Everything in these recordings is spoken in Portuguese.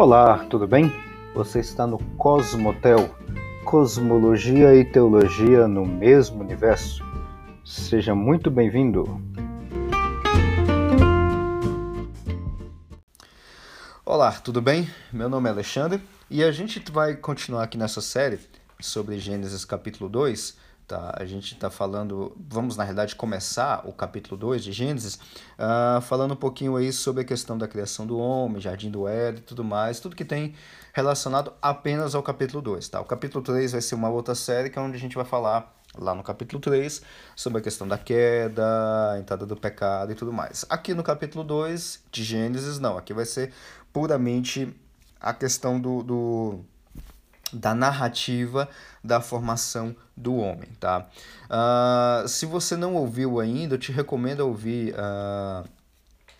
Olá, tudo bem? Você está no Cosmotel, Cosmologia e Teologia no mesmo universo. Seja muito bem-vindo. Olá, tudo bem? Meu nome é Alexandre e a gente vai continuar aqui nessa série sobre Gênesis capítulo 2 Tá, a gente está falando, vamos na realidade começar o capítulo 2 de Gênesis, uh, falando um pouquinho aí sobre a questão da criação do homem, jardim do Éden e tudo mais, tudo que tem relacionado apenas ao capítulo 2. Tá? O capítulo 3 vai ser uma outra série que é onde a gente vai falar lá no capítulo 3 sobre a questão da queda, a entrada do pecado e tudo mais. Aqui no capítulo 2 de Gênesis, não, aqui vai ser puramente a questão do, do da narrativa da formação do homem, tá? Uh, se você não ouviu ainda, eu te recomendo ouvir uh,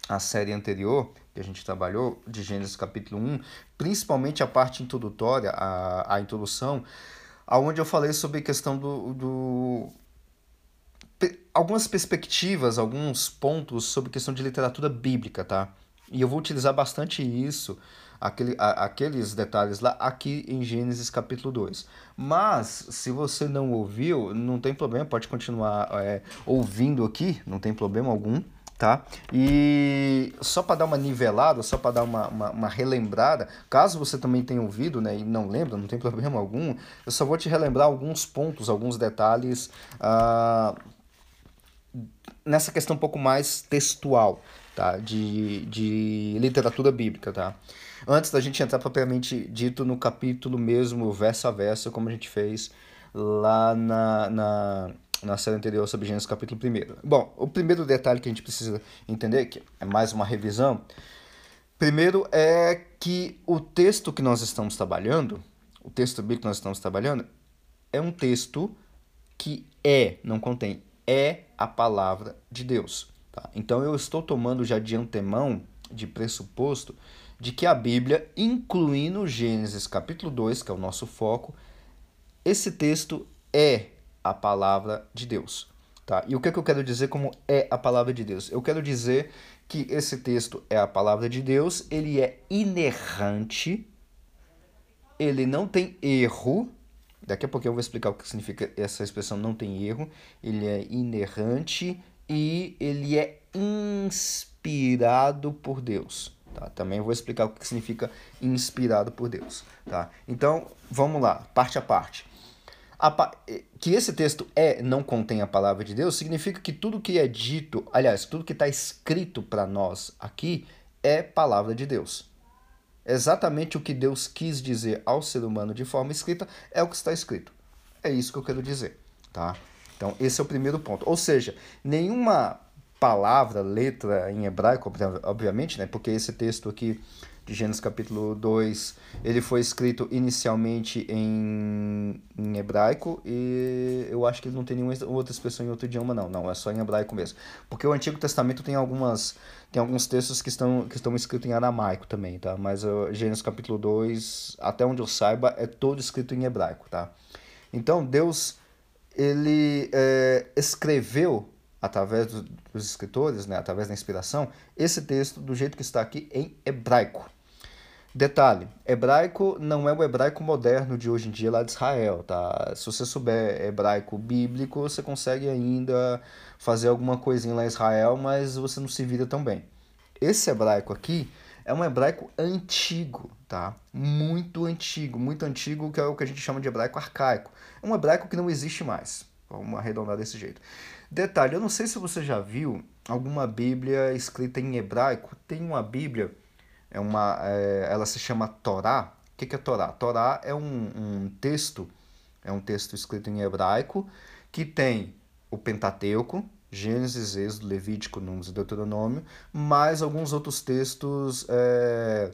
a série anterior que a gente trabalhou, de Gênesis capítulo 1, principalmente a parte introdutória, a, a introdução, aonde eu falei sobre a questão do, do algumas perspectivas, alguns pontos sobre questão de literatura bíblica, tá? E eu vou utilizar bastante isso aquele, a, aqueles detalhes lá aqui em Gênesis capítulo 2. Mas, se você não ouviu, não tem problema, pode continuar é, ouvindo aqui, não tem problema algum, tá? E só para dar uma nivelada, só para dar uma, uma, uma, relembrada, caso você também tenha ouvido né, e não lembra, não tem problema algum, eu só vou te relembrar alguns pontos, alguns detalhes uh, nessa questão um pouco mais textual, tá? De, de literatura bíblica, tá? Antes da gente entrar propriamente dito no capítulo mesmo, verso a verso, como a gente fez lá na, na, na série anterior sobre Gênesis capítulo 1. Bom, o primeiro detalhe que a gente precisa entender, que é mais uma revisão, primeiro é que o texto que nós estamos trabalhando, o texto bíblico que nós estamos trabalhando, é um texto que é, não contém, é a palavra de Deus. Tá? Então eu estou tomando já de antemão, de pressuposto, de que a Bíblia, incluindo Gênesis capítulo 2, que é o nosso foco, esse texto é a palavra de Deus. Tá? E o que, é que eu quero dizer como é a palavra de Deus? Eu quero dizer que esse texto é a palavra de Deus, ele é inerrante, ele não tem erro. Daqui a pouco eu vou explicar o que significa essa expressão não tem erro. Ele é inerrante e ele é inspirado por Deus. Tá? Também vou explicar o que significa inspirado por Deus. Tá? Então, vamos lá, parte a parte. A, que esse texto é não contém a palavra de Deus significa que tudo que é dito, aliás, tudo que está escrito para nós aqui é palavra de Deus. Exatamente o que Deus quis dizer ao ser humano de forma escrita é o que está escrito. É isso que eu quero dizer, tá? Então, esse é o primeiro ponto. Ou seja, nenhuma palavra, letra em hebraico, obviamente, né? Porque esse texto aqui de Gênesis capítulo 2, ele foi escrito inicialmente em, em hebraico e eu acho que ele não tem nenhuma outra expressão em outro idioma não, não, é só em hebraico mesmo. Porque o Antigo Testamento tem algumas tem alguns textos que estão que estão escritos em aramaico também, tá? Mas o Gênesis capítulo 2, até onde eu saiba, é todo escrito em hebraico, tá? Então, Deus ele é, escreveu através dos escritores, né, através da inspiração, esse texto do jeito que está aqui em hebraico. Detalhe, hebraico não é o hebraico moderno de hoje em dia lá de Israel, tá? Se você souber hebraico bíblico, você consegue ainda fazer alguma coisinha lá em Israel, mas você não se vira tão bem. Esse hebraico aqui é um hebraico antigo, tá? Muito antigo, muito antigo, que é o que a gente chama de hebraico arcaico. É um hebraico que não existe mais. Vamos arredondar desse jeito. Detalhe, eu não sei se você já viu alguma Bíblia escrita em hebraico. Tem uma Bíblia, é uma, é, ela se chama Torá. O que, que é Torá? Torá é um, um texto, é um texto escrito em hebraico que tem o Pentateuco, Gênesis, Êxodo, Levítico, Números e Deuteronômio, mais alguns outros textos, é,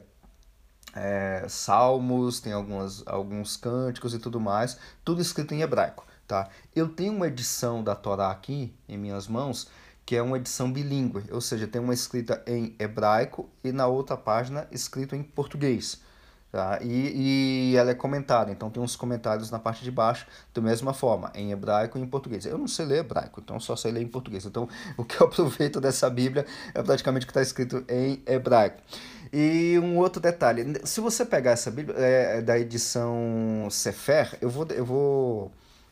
é, salmos, tem algumas, alguns cânticos e tudo mais, tudo escrito em hebraico. Tá? Eu tenho uma edição da Torá aqui em minhas mãos, que é uma edição bilíngue, ou seja, tem uma escrita em hebraico e na outra página escrito em português. Tá? E, e ela é comentada, então tem uns comentários na parte de baixo, da mesma forma, em hebraico e em português. Eu não sei ler hebraico, então só sei ler em português. Então o que eu aproveito dessa Bíblia é praticamente o que está escrito em hebraico. E um outro detalhe, se você pegar essa Bíblia é, é da edição Sefer, eu vou, eu vou,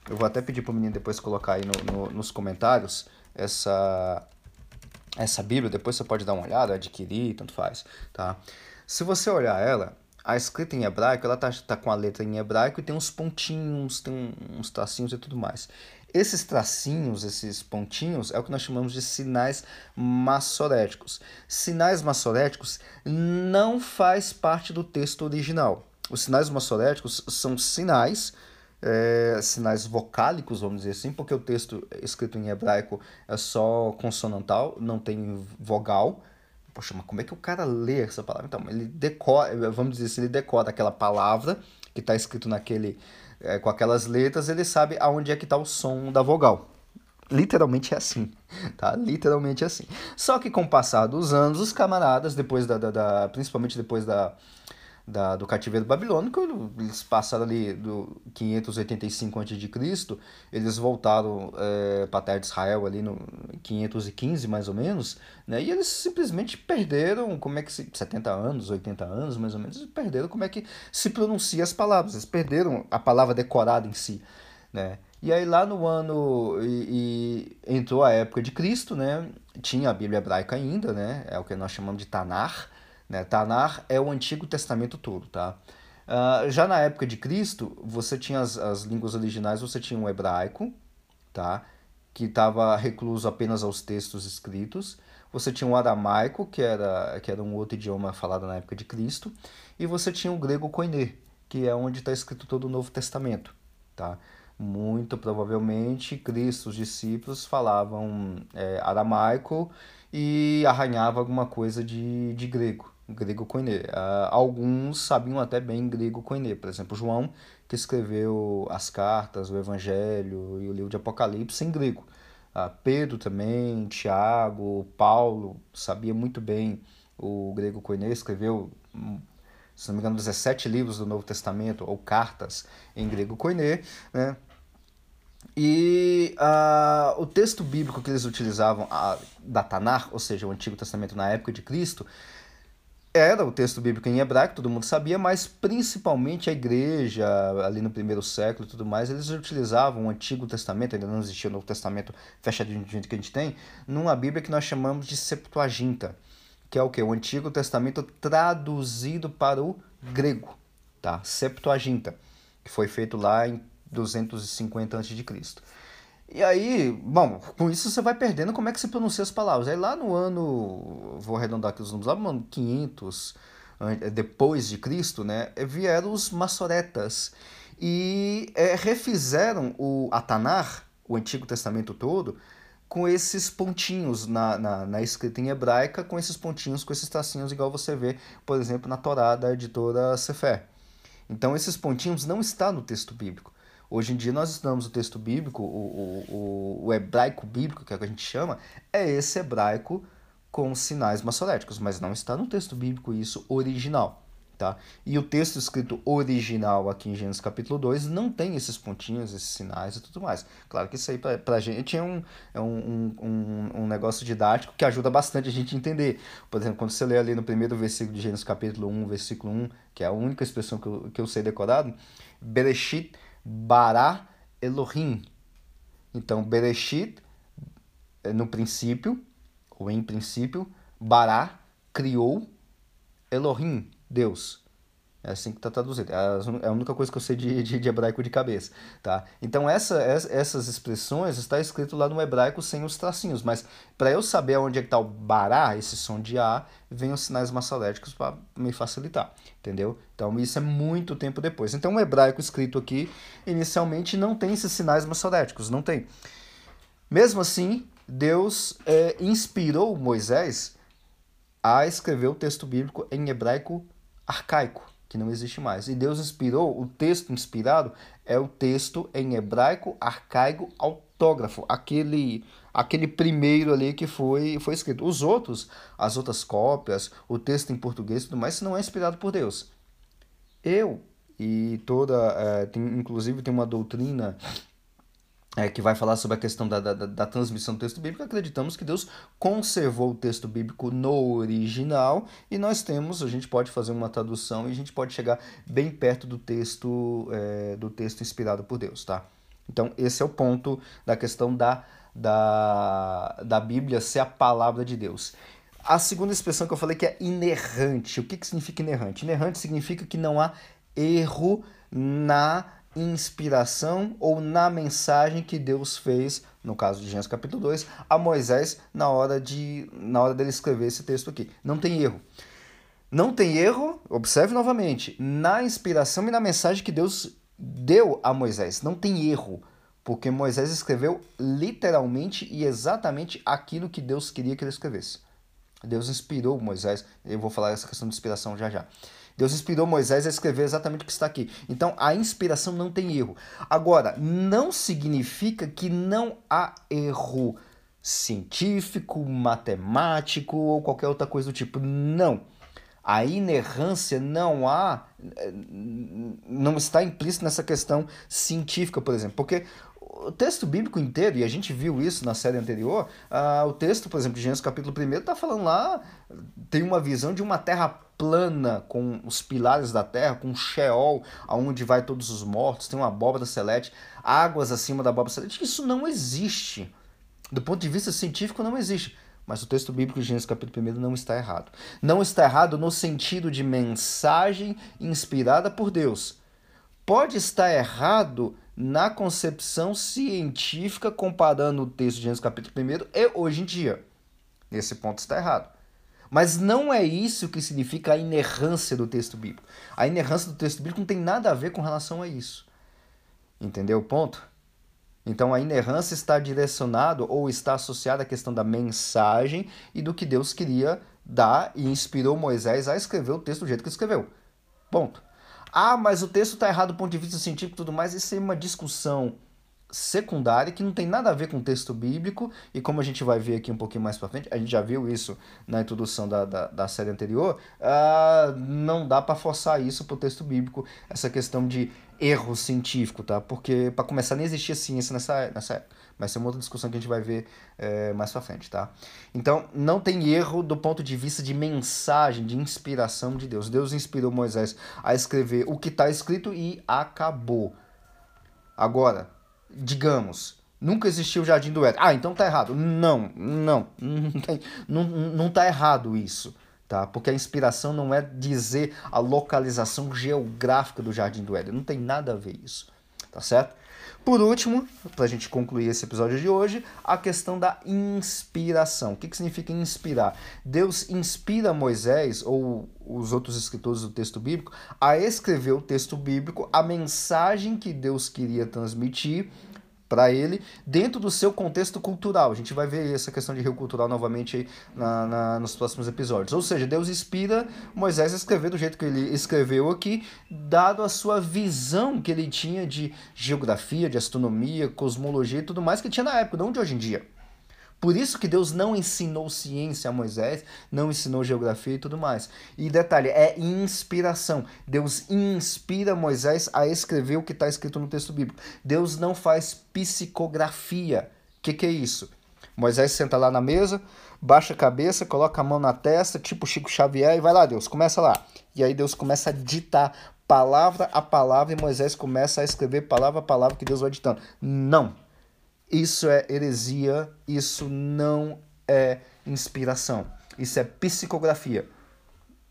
eu vou até pedir para o menino depois colocar aí no, no, nos comentários essa, essa Bíblia, depois você pode dar uma olhada, adquirir, tanto faz, tá? Se você olhar ela, a escrita em hebraico, ela tá, tá com a letra em hebraico e tem uns pontinhos, tem uns tracinhos e tudo mais. Esses tracinhos, esses pontinhos, é o que nós chamamos de sinais massoréticos. Sinais massoréticos não faz parte do texto original. Os sinais massoréticos são sinais, é, sinais vocálicos, vamos dizer assim, porque o texto escrito em hebraico é só consonantal, não tem vogal. Poxa, mas como é que o cara lê essa palavra? Então, ele decora, vamos dizer assim, ele decora aquela palavra que está escrito naquele é, com aquelas letras, ele sabe aonde é que está o som da vogal. Literalmente é assim, tá? Literalmente é assim. Só que com o passar dos anos, os camaradas, depois da, da, da principalmente depois da, da, do cativeiro babilônico, eles passaram ali do 585 a.C., eles voltaram é, para a terra de Israel ali no 515 mais ou menos, né? E eles simplesmente perderam, como é que se 70 anos, 80 anos mais ou menos, perderam como é que se pronuncia as palavras, eles perderam a palavra decorada em si, né? E aí lá no ano e, e entrou a época de Cristo, né? Tinha a Bíblia hebraica ainda, né? É o que nós chamamos de Tanar né? Tanar é o Antigo Testamento todo, tá? Uh, já na época de Cristo, você tinha as, as línguas originais, você tinha o hebraico, tá? que estava recluso apenas aos textos escritos. Você tinha o aramaico, que era, que era um outro idioma falado na época de Cristo. E você tinha o grego koiné, que é onde está escrito todo o Novo Testamento. Tá? Muito provavelmente, Cristo, os discípulos falavam é, aramaico e arranhava alguma coisa de, de grego grego koiné. Uh, alguns sabiam até bem grego koiné. Por exemplo, João, que escreveu as cartas, o Evangelho e o livro de Apocalipse em grego. Uh, Pedro também, Tiago, Paulo, sabia muito bem o grego koiné, escreveu, hum, se não me engano, 17 livros do Novo Testamento, ou cartas em grego koiné, né? E uh, o texto bíblico que eles utilizavam, a, da Tanar, ou seja, o Antigo Testamento na época de Cristo, era o texto bíblico em hebraico, todo mundo sabia, mas principalmente a igreja, ali no primeiro século e tudo mais, eles utilizavam o Antigo Testamento, ainda não existia o Novo Testamento fechadinho do jeito que a gente tem, numa Bíblia que nós chamamos de Septuaginta, que é o que? O Antigo Testamento traduzido para o grego, tá? Septuaginta, que foi feito lá em 250 a.C. E aí, bom, com isso você vai perdendo como é que se pronuncia as palavras. Aí lá no ano, vou arredondar aqui os números, lá no ano 500 depois de Cristo, né, vieram os maçoretas e é, refizeram o Atanar, o Antigo Testamento todo, com esses pontinhos na, na, na, escrita em hebraica, com esses pontinhos, com esses tracinhos, igual você vê, por exemplo, na Torá da editora Sefer. Então, esses pontinhos não estão no texto bíblico. Hoje em dia nós estudamos o texto bíblico, o, o, o hebraico bíblico, que é o que a gente chama, é esse hebraico com sinais maçoréticos, mas não está no texto bíblico isso original. Tá? E o texto escrito original aqui em Gênesis capítulo 2 não tem esses pontinhos, esses sinais e tudo mais. Claro que isso aí para a gente é um, é um, um, um negócio didático que ajuda bastante a gente entender. Por exemplo, quando você lê ali no primeiro versículo de Gênesis capítulo 1, versículo 1, que é a única expressão que eu, que eu sei decorado, Bereshit Bara Elohim. Então, Bereshit, é no princípio, ou em princípio, Bara criou Elohim, Deus. É assim que está traduzido. É, é a única coisa que eu sei de, de, de hebraico de cabeça. Tá? Então, essa, essas expressões está escrito lá no hebraico sem os tracinhos. Mas para eu saber onde é que está o bará, esse som de A, vem os sinais massaléticos para me facilitar. Entendeu? Então, isso é muito tempo depois. Então, o hebraico escrito aqui, inicialmente, não tem esses sinais massoréticos. Não tem. Mesmo assim, Deus é, inspirou Moisés a escrever o texto bíblico em hebraico arcaico que não existe mais. E Deus inspirou, o texto inspirado é o texto em hebraico arcaico autógrafo, aquele aquele primeiro ali que foi foi escrito. Os outros, as outras cópias, o texto em português e tudo mais, não é inspirado por Deus. Eu e toda, é, tem, inclusive tem uma doutrina é, que vai falar sobre a questão da, da, da, transmissão do texto bíblico, acreditamos que Deus conservou o texto bíblico no original e nós temos, a gente pode fazer uma tradução e a gente pode chegar bem perto do texto, é, do texto inspirado por Deus, tá? Então, esse é o ponto da questão da, da, da Bíblia ser a palavra de Deus. A segunda expressão que eu falei que é inerrante. O que, que significa inerrante? Inerrante significa que não há erro na inspiração ou na mensagem que Deus fez, no caso de Gênesis capítulo 2, a Moisés na hora de na hora dele escrever esse texto aqui. Não tem erro. Não tem erro, observe novamente, na inspiração e na mensagem que Deus deu a Moisés. Não tem erro, porque Moisés escreveu literalmente e exatamente aquilo que Deus queria que ele escrevesse. Deus inspirou Moisés. Eu vou falar essa questão de inspiração já já. Deus inspirou Moisés a escrever exatamente o que está aqui. Então, a inspiração não tem erro. Agora, não significa que não há erro científico, matemático ou qualquer outra coisa do tipo. Não. A inerrância não há, não está implícita nessa questão científica, por exemplo, porque o texto bíblico inteiro, e a gente viu isso na série anterior, uh, o texto, por exemplo, de Gênesis capítulo 1 está falando lá, tem uma visão de uma terra plana, com os pilares da terra, com um Sheol, aonde vai todos os mortos, tem uma abóbora celeste, águas acima da abóbora celeste. Isso não existe. Do ponto de vista científico, não existe. Mas o texto bíblico de Gênesis capítulo 1 não está errado. Não está errado no sentido de mensagem inspirada por Deus. Pode estar errado na concepção científica comparando o texto de Gênesis capítulo 1 e hoje em dia. Nesse ponto está errado. Mas não é isso que significa a inerrância do texto bíblico. A inerrância do texto bíblico não tem nada a ver com relação a isso. Entendeu o ponto? Então a inerrância está direcionado ou está associada à questão da mensagem e do que Deus queria dar e inspirou Moisés a escrever o texto do jeito que escreveu. Ponto. Ah, mas o texto está errado do ponto de vista científico e tudo mais. Isso é uma discussão secundária que não tem nada a ver com o texto bíblico e como a gente vai ver aqui um pouquinho mais para frente, a gente já viu isso na introdução da, da, da série anterior, uh, não dá para forçar isso para o texto bíblico, essa questão de erro científico, tá? Porque para começar nem existia ciência nessa, nessa época. Mas é uma outra discussão que a gente vai ver é, mais para frente, tá? Então, não tem erro do ponto de vista de mensagem, de inspiração de Deus. Deus inspirou Moisés a escrever o que está escrito e acabou. Agora, digamos, nunca existiu o Jardim do Éden. Ah, então tá errado. Não, não, não, não tá errado isso. Tá? Porque a inspiração não é dizer a localização geográfica do Jardim do Éden. Não tem nada a ver isso. Tá certo? Por último, para a gente concluir esse episódio de hoje, a questão da inspiração. O que, que significa inspirar? Deus inspira Moisés, ou os outros escritores do texto bíblico, a escrever o texto bíblico, a mensagem que Deus queria transmitir para ele dentro do seu contexto cultural. A gente vai ver essa questão de rio cultural novamente na, na, nos próximos episódios. Ou seja, Deus inspira Moisés a escrever do jeito que ele escreveu aqui, dado a sua visão que ele tinha de geografia, de astronomia, cosmologia e tudo mais que tinha na época, não de hoje em dia. Por isso que Deus não ensinou ciência a Moisés, não ensinou geografia e tudo mais. E detalhe, é inspiração. Deus inspira Moisés a escrever o que está escrito no texto bíblico. Deus não faz psicografia. O que, que é isso? Moisés senta lá na mesa, baixa a cabeça, coloca a mão na testa, tipo Chico Xavier, e vai lá, Deus, começa lá. E aí Deus começa a ditar palavra a palavra e Moisés começa a escrever palavra a palavra que Deus vai ditando. Não. Isso é heresia, isso não é inspiração, isso é psicografia.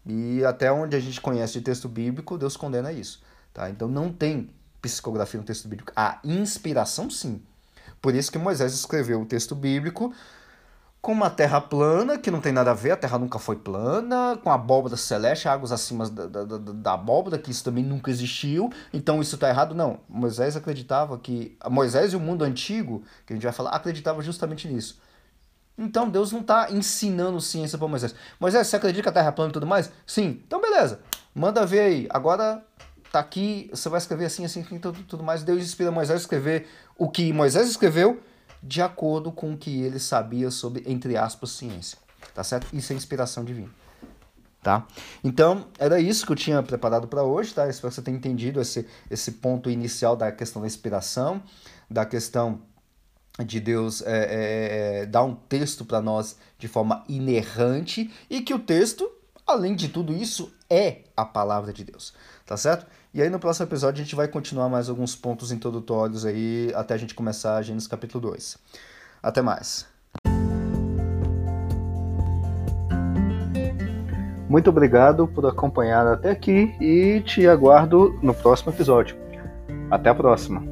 E até onde a gente conhece de texto bíblico, Deus condena isso. Tá? Então não tem psicografia no texto bíblico. A inspiração, sim. Por isso que Moisés escreveu o texto bíblico com uma terra plana, que não tem nada a ver, a terra nunca foi plana, com a abóbora celeste, águas acima da, da, da, da abóbora, que isso também nunca existiu, então isso está errado. Não, Moisés acreditava que. Moisés e o mundo antigo, que a gente vai falar, acreditava justamente nisso. Então Deus não está ensinando ciência para Moisés. Moisés, você acredita que a terra é plana e tudo mais? Sim, então beleza. Manda ver aí. Agora tá aqui, você vai escrever assim, assim, tudo, tudo mais. Deus inspira Moisés a escrever o que Moisés escreveu de acordo com o que ele sabia sobre, entre aspas, ciência. Tá certo? Isso é inspiração divina. Tá? Então, era isso que eu tinha preparado para hoje, tá? Espero que você tenha entendido esse, esse ponto inicial da questão da inspiração, da questão de Deus é, é, é dar um texto para nós de forma inerrante e que o texto, além de tudo isso, é a palavra de Deus, tá certo? E aí no próximo episódio a gente vai continuar mais alguns pontos introdutórios aí até a gente começar a Gênesis capítulo 2. Até mais. Muito obrigado por acompanhar até aqui e te aguardo no próximo episódio. Até a próxima!